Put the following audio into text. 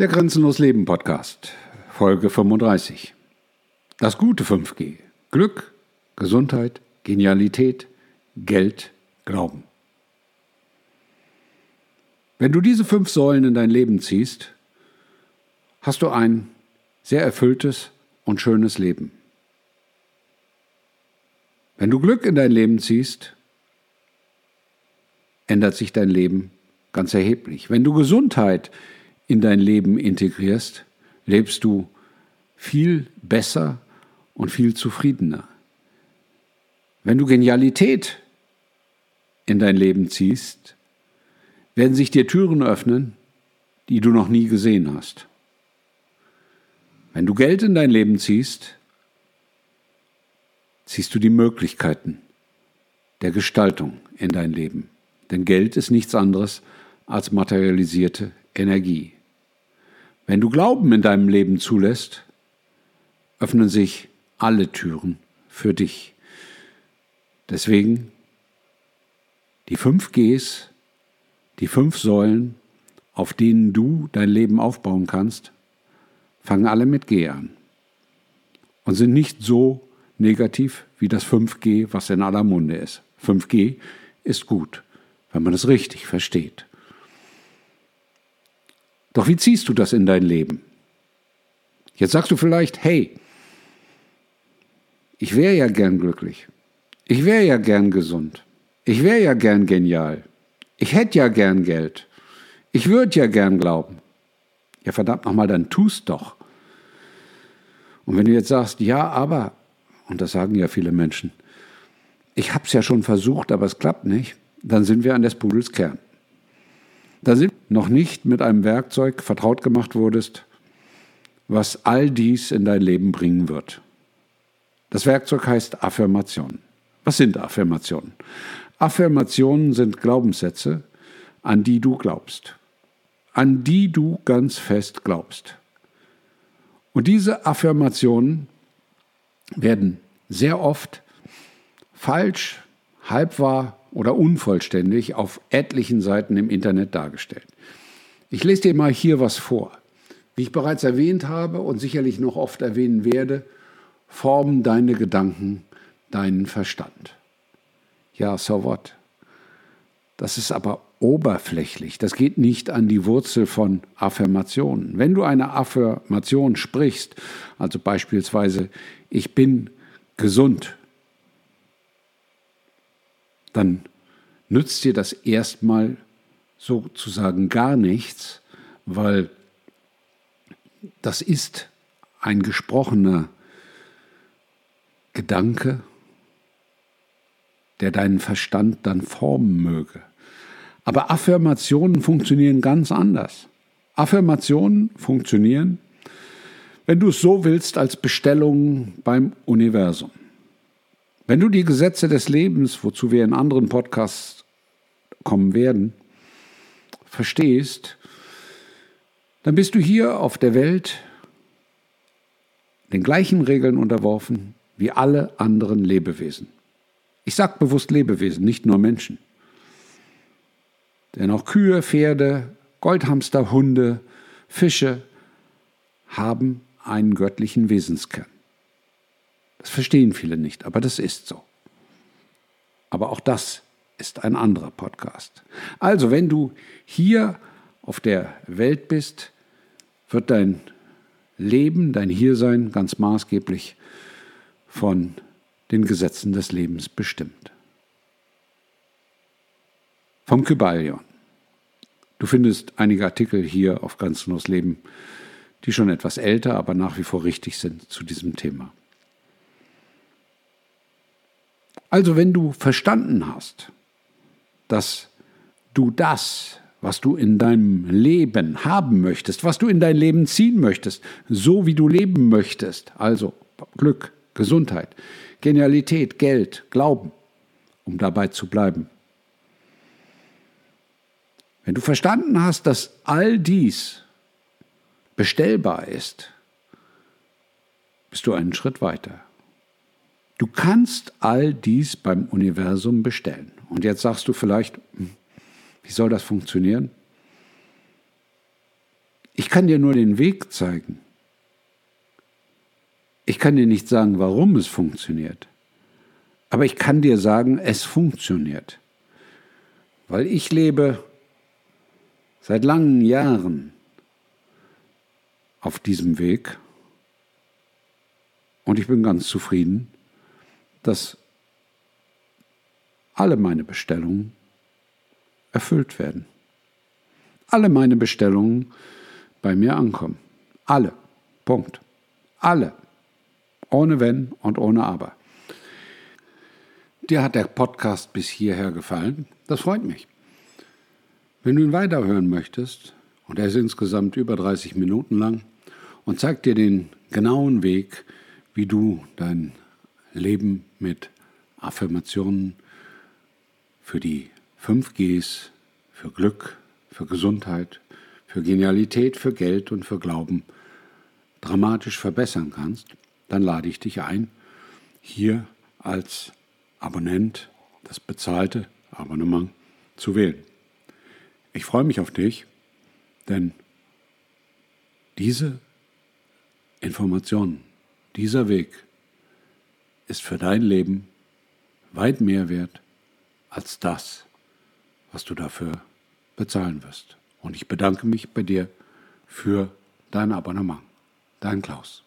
Der Grenzenlos Leben Podcast, Folge 35. Das gute 5G. Glück, Gesundheit, Genialität, Geld, Glauben. Wenn du diese fünf Säulen in dein Leben ziehst, hast du ein sehr erfülltes und schönes Leben. Wenn du Glück in dein Leben ziehst, ändert sich dein Leben ganz erheblich. Wenn du Gesundheit in dein Leben integrierst, lebst du viel besser und viel zufriedener. Wenn du Genialität in dein Leben ziehst, werden sich dir Türen öffnen, die du noch nie gesehen hast. Wenn du Geld in dein Leben ziehst, ziehst du die Möglichkeiten der Gestaltung in dein Leben. Denn Geld ist nichts anderes als materialisierte Energie. Wenn du Glauben in deinem Leben zulässt, öffnen sich alle Türen für dich. Deswegen die fünf Gs, die fünf Säulen, auf denen du dein Leben aufbauen kannst, fangen alle mit G an und sind nicht so negativ wie das 5G, was in aller Munde ist. 5G ist gut, wenn man es richtig versteht. Doch wie ziehst du das in dein Leben? Jetzt sagst du vielleicht, hey, ich wäre ja gern glücklich. Ich wäre ja gern gesund. Ich wäre ja gern genial. Ich hätte ja gern Geld. Ich würde ja gern glauben. Ja, verdammt nochmal, dann tust doch. Und wenn du jetzt sagst, ja, aber, und das sagen ja viele Menschen, ich habe es ja schon versucht, aber es klappt nicht, dann sind wir an des Pudels Kern da sind noch nicht mit einem Werkzeug vertraut gemacht wurdest, was all dies in dein Leben bringen wird. Das Werkzeug heißt Affirmation. Was sind Affirmationen? Affirmationen sind Glaubenssätze, an die du glaubst, an die du ganz fest glaubst. Und diese Affirmationen werden sehr oft falsch, halbwahr oder unvollständig auf etlichen Seiten im Internet dargestellt. Ich lese dir mal hier was vor. Wie ich bereits erwähnt habe und sicherlich noch oft erwähnen werde, formen deine Gedanken deinen Verstand. Ja, so what? Das ist aber oberflächlich. Das geht nicht an die Wurzel von Affirmationen. Wenn du eine Affirmation sprichst, also beispielsweise, ich bin gesund, dann nützt dir das erstmal sozusagen gar nichts, weil das ist ein gesprochener Gedanke, der deinen Verstand dann formen möge. Aber Affirmationen funktionieren ganz anders. Affirmationen funktionieren, wenn du es so willst, als Bestellung beim Universum. Wenn du die Gesetze des Lebens, wozu wir in anderen Podcasts kommen werden, verstehst, dann bist du hier auf der Welt den gleichen Regeln unterworfen wie alle anderen Lebewesen. Ich sage bewusst Lebewesen, nicht nur Menschen. Denn auch Kühe, Pferde, Goldhamster, Hunde, Fische haben einen göttlichen Wesenskern. Das verstehen viele nicht, aber das ist so. Aber auch das ist ein anderer Podcast. Also, wenn du hier auf der Welt bist, wird dein Leben, dein Hiersein ganz maßgeblich von den Gesetzen des Lebens bestimmt. Vom Kybalion. Du findest einige Artikel hier auf Grenzenlos Leben, die schon etwas älter, aber nach wie vor richtig sind zu diesem Thema. Also wenn du verstanden hast, dass du das, was du in deinem Leben haben möchtest, was du in dein Leben ziehen möchtest, so wie du leben möchtest, also Glück, Gesundheit, Genialität, Geld, Glauben, um dabei zu bleiben. Wenn du verstanden hast, dass all dies bestellbar ist, bist du einen Schritt weiter. Du kannst all dies beim Universum bestellen. Und jetzt sagst du vielleicht, hm, wie soll das funktionieren? Ich kann dir nur den Weg zeigen. Ich kann dir nicht sagen, warum es funktioniert. Aber ich kann dir sagen, es funktioniert. Weil ich lebe seit langen Jahren auf diesem Weg und ich bin ganz zufrieden, dass alle meine Bestellungen erfüllt werden. Alle meine Bestellungen bei mir ankommen. Alle. Punkt. Alle. Ohne Wenn und ohne Aber. Dir hat der Podcast bis hierher gefallen. Das freut mich. Wenn du ihn weiterhören möchtest, und er ist insgesamt über 30 Minuten lang und zeigt dir den genauen Weg, wie du dein Leben mit Affirmationen für die 5 Gs, für Glück, für Gesundheit, für Genialität, für Geld und für Glauben dramatisch verbessern kannst, dann lade ich dich ein, hier als Abonnent das bezahlte Abonnement zu wählen. Ich freue mich auf dich, denn diese Informationen, dieser Weg ist für dein Leben weit mehr wert als das, was du dafür bezahlen wirst. Und ich bedanke mich bei dir für dein Abonnement. Dein Klaus.